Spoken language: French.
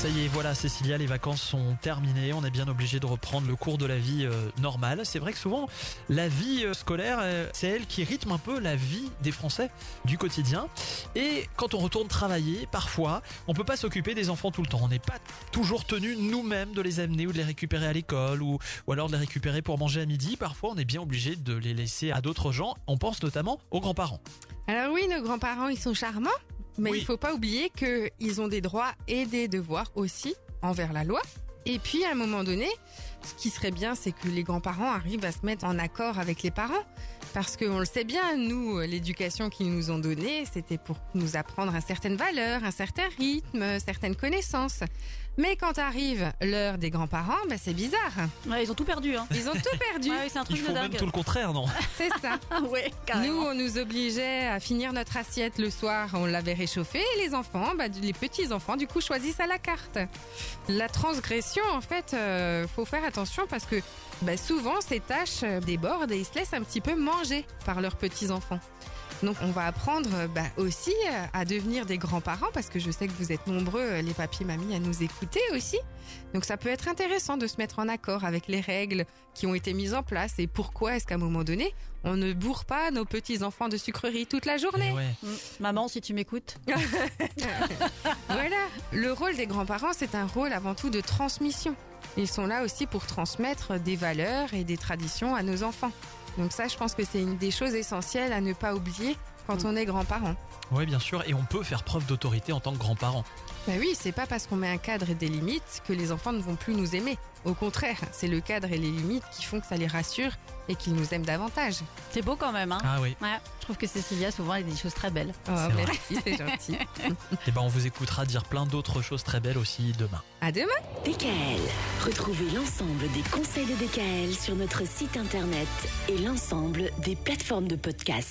Ça y est, voilà, Cécilia, les vacances sont terminées. On est bien obligé de reprendre le cours de la vie euh, normale. C'est vrai que souvent, la vie euh, scolaire, euh, c'est elle qui rythme un peu la vie des Français du quotidien. Et quand on retourne travailler, parfois, on peut pas s'occuper des enfants tout le temps. On n'est pas toujours tenu nous-mêmes de les amener ou de les récupérer à l'école ou, ou alors de les récupérer pour manger à midi. Parfois, on est bien obligé de les laisser à d'autres gens. On pense notamment aux grands-parents. Alors oui, nos grands-parents, ils sont charmants, mais Oui. il faut pas oublier qu'ils ont des droits et des devoirs aussi envers la loi. Et puis, à un moment donné, ce qui serait bien, c'est que les grands-parents arrivent à se mettre en accord avec les parents. Parce qu'on le sait bien, nous, l'éducation qu'ils nous ont donnée, c'était pour nous apprendre un certaines valeurs, un certain rythme, certaines connaissances. Mais quand arrive l'heure des grands-parents, ben c'est bizarre. Ouais, ils ont tout perdu. Hein. Ils ont tout perdu. Ouais, c'est un Ils truc de font même dingue. tout le contraire, non C'est ça. Ouais, Nous, on nous obligeait à finir notre assiette le soir, on l'avait réchauffée, et les enfants, bah, les petits enfants, du coup, choisissent à la carte. La transgression, en fait, euh, faut faire attention parce que bah, souvent, ces tâches euh, débordent et ils se laissent un petit peu manger par leurs petits enfants. Donc, on va apprendre euh, bah, aussi euh, à devenir des grands-parents parce que je sais que vous êtes nombreux, les papis, mamies, à nous écouter aussi. Donc, ça peut être intéressant de se mettre en accord avec les règles qui ont été mises en place et pourquoi est-ce qu'à un moment donné, on ne bourre pas nos petits enfants de sucreries toute la journée. Eh ouais. Mm. Maman, si tu m'écoutes. Voilà, le rôle des grands-parents, c'est un rôle avant tout de transmission. Ils sont là aussi pour transmettre des valeurs et des traditions à nos enfants. Donc ça, je pense que c'est une des choses essentielles à ne pas oublier quand on est grand-parent. Oui, bien sûr. Et on peut faire preuve d'autorité en tant que grands-parents. Ben oui, c'est pas parce qu'on met un cadre et des limites que les enfants ne vont plus nous aimer. Au contraire, c'est le cadre et les limites qui font que ça les rassure et qu'ils nous aiment davantage. C'est beau quand même. Hein. Ah oui. Ouais, je trouve que Cécilia, souvent, elle dit des choses très belles. Oh, C'est merci, c'est gentil. Et ben, on vous écoutera dire plein d'autres choses très belles aussi demain. À demain DKL, retrouvez l'ensemble des conseils de DKL sur notre site internet et l'ensemble des plateformes de podcast.